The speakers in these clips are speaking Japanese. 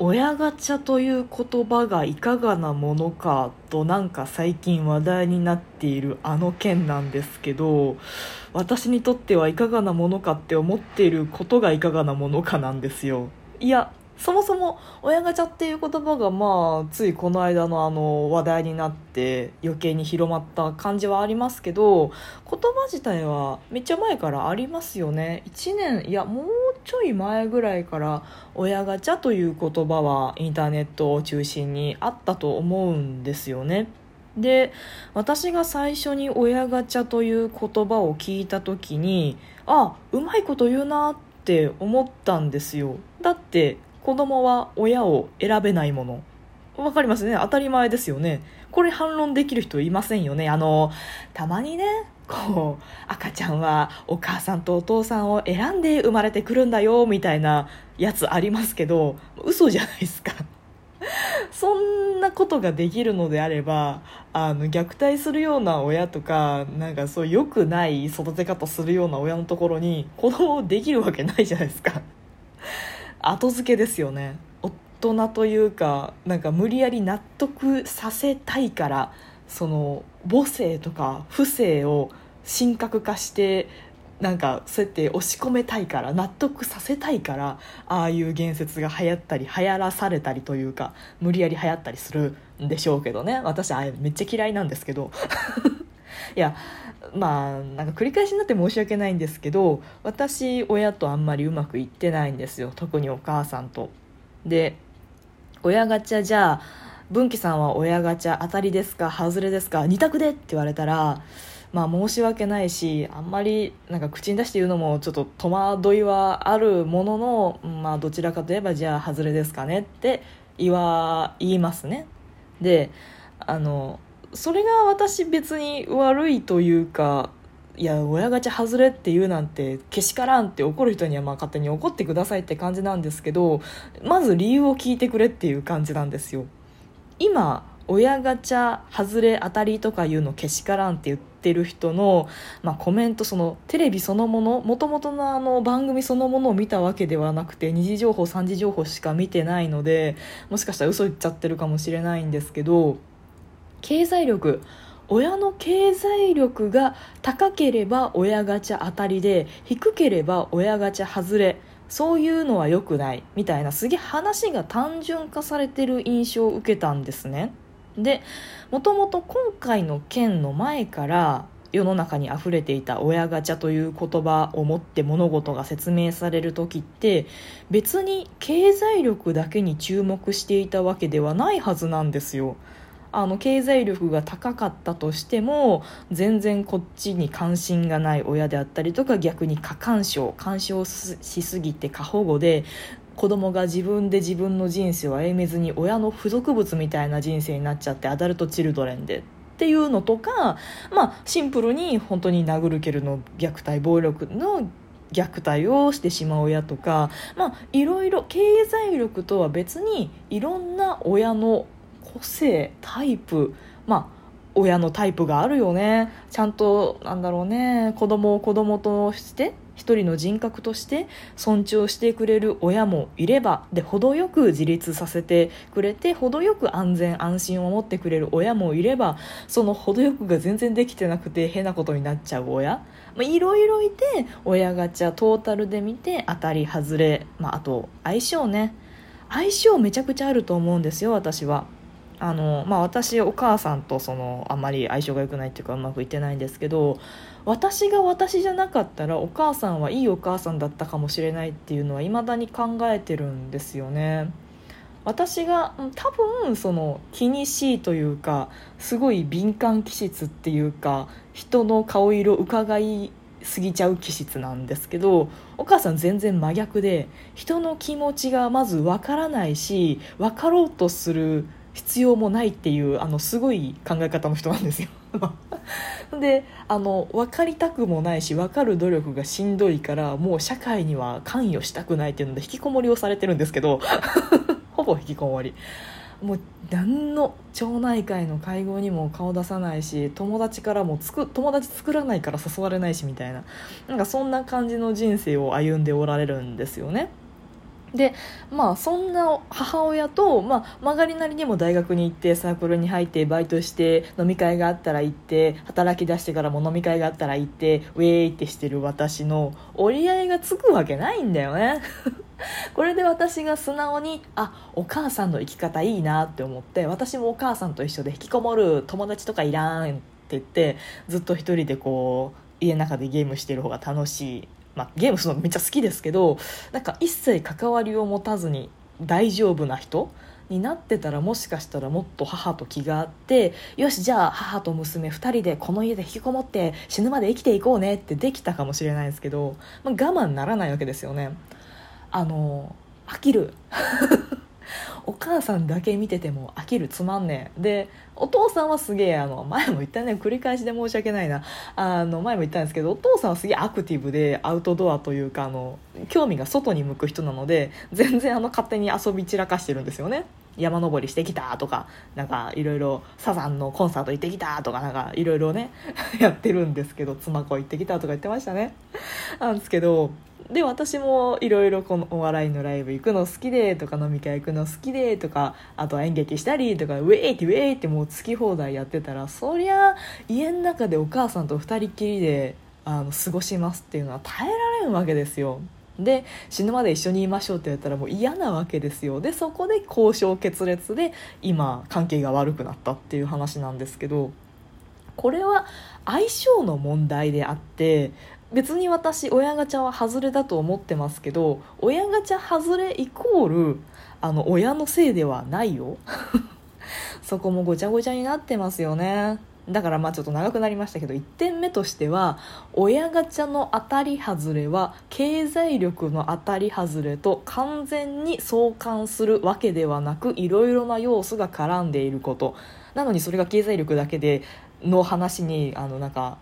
親ガチャという言葉がいかがなものかとなんか最近話題になっているあの件なんですけど私にとってはいかがなものかって思っていることがいかがなものかなんですよ。いやそもそも親ガチャっていう言葉がまあついこの間のあの話題になって余計に広まった感じはありますけど言葉自体はめっちゃ前からありますよね。1年いやもうちょい前ぐらいから親ガチャという言葉はインターネットを中心にあったと思うんですよね。で私が最初に親ガチャという言葉を聞いた時にあうまいこと言うなって思ったんですよ。だって子供は親を選べないもの。わかりますね。当たり前ですよね。これ反論できる人いませんよね。あのたまにねこう赤ちゃんはお母さんとお父さんを選んで生まれてくるんだよみたいなやつありますけど嘘じゃないですか。そんなことができるのであればあの虐待するような親とかなんかそう良くない育て方するような親のところに子供できるわけないじゃないですか。後付けですよね。大人というかなんか無理やり納得させたいからその母性とか不正を神格化してなんかそうやって押し込めたいから納得させたいからああいう言説が流行ったり流行らされたりというか無理やり流行ったりするんでしょうけどね。私あれめっちゃ嫌いなんですけど。いやまあなんか繰り返しになって申し訳ないんですけど私親とあんまりうまくいってないんですよ。特にお母さんと。で親ガチャじゃあ文紀さんは親ガチャ当たりですか外れですか2択でって言われたらまあ申し訳ないしあんまりなんか口に出して言うのもちょっと戸惑いはあるものの、まあ、どちらかといえばじゃあ外れですかねって言わ言いますね。であのそれが私別に悪いというかいや親ガチャ外れって言うなんてけしからんって怒る人にはまあ勝手に怒ってくださいって感じなんですけどまず理由を聞いてくれっていう感じなんですよ。今親ガチャ外れ当たりとかいうのけしからんって言ってる人の、まあ、コメントそのテレビそのものもともとのあの番組そのものを見たわけではなくて二次情報三次情報しか見てないのでもしかしたら嘘言っちゃってるかもしれないんですけど経済力親の経済力が高ければ親ガチャ当たりで低ければ親ガチャ外れそういうのは良くないみたいなすげえ話が単純化されてる印象を受けたんですね。でもともと今回の件の前から世の中に溢れていた親ガチャという言葉をもって物事が説明される時って別に経済力だけに注目していたわけではないはずなんですよ。あの経済力が高かったとしても全然こっちに関心がない親であったりとか逆に過干渉干渉しすぎて過保護で子供が自分で自分の人生を歩めずに親の付属物みたいな人生になっちゃってアダルトチルドレンで。っていうのとか、まあ、シンプルに本当に殴る蹴るの虐待暴力の虐待をしてしまう親とか、まあ、いろいろ経済力とは別にいろんな親の個性タイプ。まあ親のタイプがあるよね。ちゃんとなんだろうね。子供を子供として一人の人格として尊重してくれる親もいればで程よく自立させてくれて程よく安全安心を持ってくれる親もいればその程よくが全然できてなくて変なことになっちゃう親。いろいろいて親ガチャトータルで見て当たり外れ、まあ、あと相性ね。相性めちゃくちゃあると思うんですよ私は。あのまあ、私お母さんとそのあんまり相性が良くないっていうかうまくいってないんですけど私が私じゃなかったらお母さんはいいお母さんだったかもしれないっていうのはいまだに考えてるんですよね。私が多分その気にしいというかすごい敏感気質っていうか人の顔色伺いすぎちゃう気質なんですけどお母さん全然真逆で人の気持ちがまず分からないし分かろうとする必要もないっていうあのすごい考え方の人なんですよ。であの分かりたくもないし分かる努力がしんどいからもう社会には関与したくないっていうので引きこもりをされてるんですけど ほぼ引きこもり。もう何の町内会の会合にも顔出さないし友達からもつく友達作らないから誘われないしみたいな。なんかそんな感じの人生を歩んでおられるんですよね。でまあそんな母親と、まあ、曲がりなりにも大学に行ってサークルに入ってバイトして飲み会があったら行って働き出してからも飲み会があったら行ってウェーイってしてる私の折り合いがつくわけないんだよね。これで私が素直にあお母さんの生き方いいなって思って私もお母さんと一緒で引きこもる友達とかいらんって言ってずっと一人でこう家の中でゲームしてる方が楽しい。まあ、ゲームするのめっちゃ好きですけどなんか一切関わりを持たずに大丈夫な人になってたらもしかしたらもっと母と気があってよしじゃあ母と娘2人でこの家で引きこもって死ぬまで生きていこうねってできたかもしれないですけど、まあ、我慢ならないわけですよね。あの飽きる。お母さんだけ見てても飽きるつまんねえでお父さんはすげえあの前も言ったね繰り返しで申し訳ないな。あの前も言ったんですけどお父さんはすげえアクティブでアウトドアというかあの興味が外に向く人なので全然あの勝手に遊び散らかしてるんですよね。山登りしてきたとかなんかいろいろサザンのコンサート行ってきたとかなんかいろいろね やってるんですけど妻子行ってきたとか言ってましたね。なんですけどで私もいろいろこのお笑いのライブ行くの好きでとか飲み会行くの好きでとかあとは演劇したりとかウェイってウェイってもう好き放題やってたらそりゃ家の中でお母さんと2人きりであの過ごしますっていうのは耐えられんわけですよ。で死ぬまで一緒にいましょうって言ったらもう嫌なわけですよでそこで交渉決裂で今関係が悪くなったっていう話なんですけどこれは相性の問題であって別に私親ガチャは外れだと思ってますけど親ガチャ外れイコールあの親のせいではないよ。そこもごちゃごちゃになってますよね。だからまあちょっと長くなりましたけど1点目としては親ガチャの当たり外れは経済力の当たり外れと完全に相関するわけではなくいろいろな要素が絡んでいること。なのにそれが経済力だけでの話にあのなんか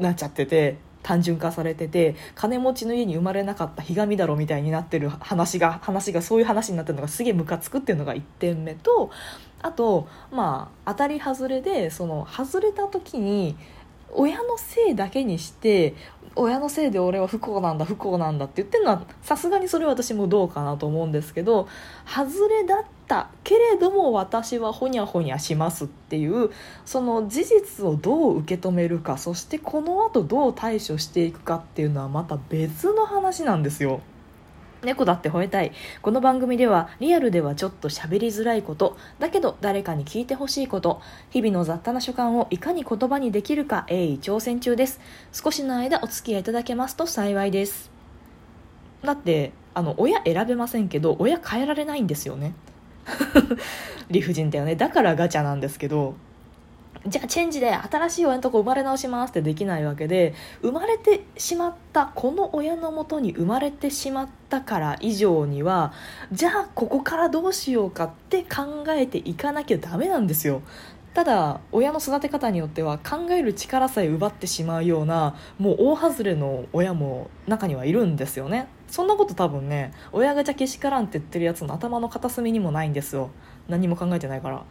なっちゃってて単純化されてて金持ちの家に生まれなかったひがみだろみたいになってる話が話がそういう話になってるのがすげえムカつくっていうのが1点目とあとまあ当たり外れでその外れた時に親のせいだけにして親のせいで俺は不幸なんだ不幸なんだって言ってるのはさすがにそれは私もどうかなと思うんですけど外れだったけれども私はほにゃほにゃしますっていうその事実をどう受け止めるかそしてこの後どう対処していくかっていうのはまた別の話なんですよ。猫だって吠えたい。この番組ではリアルではちょっと喋りづらいこと。だけど誰かに聞いてほしいこと。日々の雑多な所感をいかに言葉にできるか鋭意挑戦中です。少しの間お付き合いいただけますと幸いです。だってあの親選べませんけど親変えられないんですよね。理不尽だよね。だからガチャなんですけど。じゃあチェンジで新しい親のとこ生まれ直しますってできないわけで生まれてしまったこの親のもとに生まれてしまったから以上にはじゃあここからどうしようかって考えていかなきゃダメなんですよ。ただ親の育て方によっては考える力さえ奪ってしまうようなもう大外れの親も中にはいるんですよね。そんなこと多分ね親がじゃけしからんって言ってるやつの頭の片隅にもないんですよ。何も考えてないから。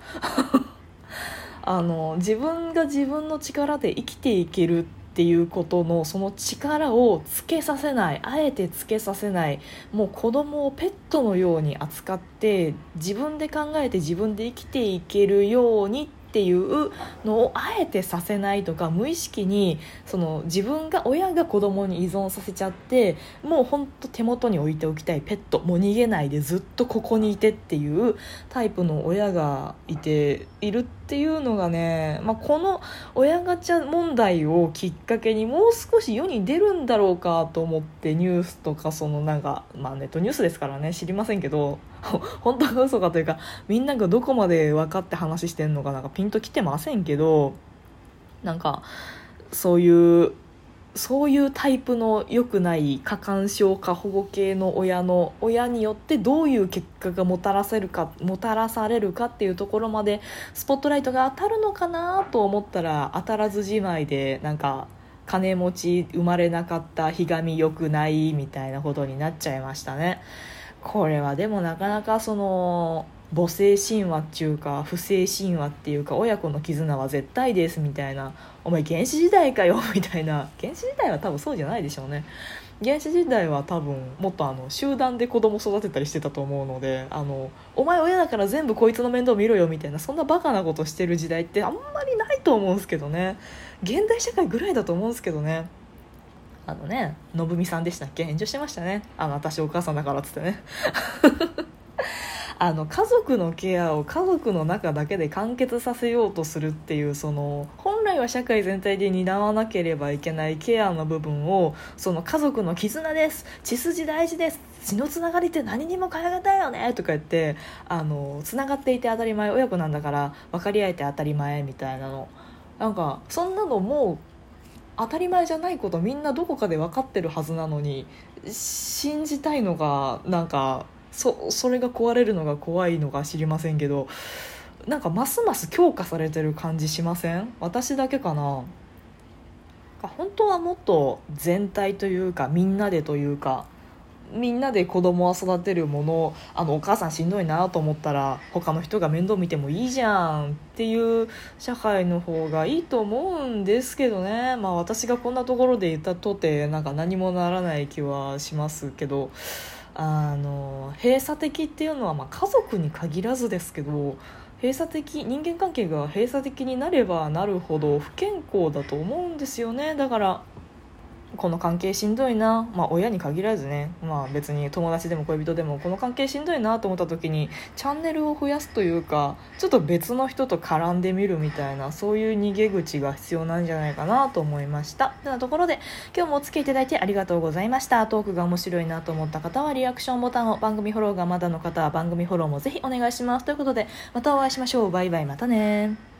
あの自分が自分の力で生きていけるっていうことのその力をつけさせないあえてつけさせないもう子供をペットのように扱って自分で考えて自分で生きていけるようにっていうのをあえてさせないとか無意識にその自分が親が子供に依存させちゃってもうほんと手元に置いておきたいペットもう逃げないでずっとここにいてっていうタイプの親がいているってていうのがね、まあ、この親ガチャ問題をきっかけにもう少し世に出るんだろうかと思ってニュースとかそのなんか、まあ、ネットニュースですからね知りませんけど 本当か嘘かというかみんながどこまで分かって話してんのかなんかピンときてませんけどなんかそういうそういうタイプの良くない過干渉過保護系の親の親によってどういう結果がもたらせるかもたらされるかっていうところまでスポットライトが当たるのかなと思ったら当たらずじまいでなんか金持ち生まれなかったひがみ良くないみたいなことになっちゃいましたね。これはでもなかなかその母性神話っていうか不正神話っていうか親子の絆は絶対ですみたいなお前原始時代かよ みたいな。原始時代は多分そうじゃないでしょうね。原始時代は多分もっとあの集団で子供育てたりしてたと思うのであのお前親だから全部こいつの面倒見ろよみたいなそんなバカなことしてる時代ってあんまりないと思うんですけどね。現代社会ぐらいだと思うんですけどね。あのね信美さんでしたっけ？炎上してましたね。あの私お母さんだからっつってね。あの家族のケアを家族の中だけで完結させようとするっていうその本来は社会全体で担わなければいけないケアの部分をその家族の絆です。血筋大事です。血のつながりって何にも変え難い。よねとか言ってあのつながっていて当たり前親子なんだから分かり合えて当たり前みたいなのなんかそんなのもう当たり前じゃないことみんなどこかで分かってるはずなのに信じたいのがなんかそそれが壊れるのが怖いのか知りませんけどなんかますます強化されてる感じしません？私だけかな？本当はもっと全体というかみんなでというかみんなで子供を育てるものあのお母さんしんどいなと思ったら他の人が面倒見てもいいじゃんっていう社会の方がいいと思うんですけどね。まあ私がこんなところで言ったとてなんか何もならない気はしますけど。あの閉鎖的っていうのはまあ家族に限らずですけど閉鎖的人間関係が閉鎖的になればなるほど不健康だと思うんですよね。だからこの関係しんどいな、まあ、親に限らずね、まあ、別に友達でも恋人でもこの関係しんどいなと思った時にチャンネルを増やすというかちょっと別の人と絡んでみるみたいなそういう逃げ口が必要なんじゃないかなと思いました。てなところで今日もお付き合いいただいてありがとうございました。トークが面白いなと思った方はリアクションボタンを番組フォローがまだの方は番組フォローもぜひお願いします。ということでまたお会いしましょう。バイバイ。またね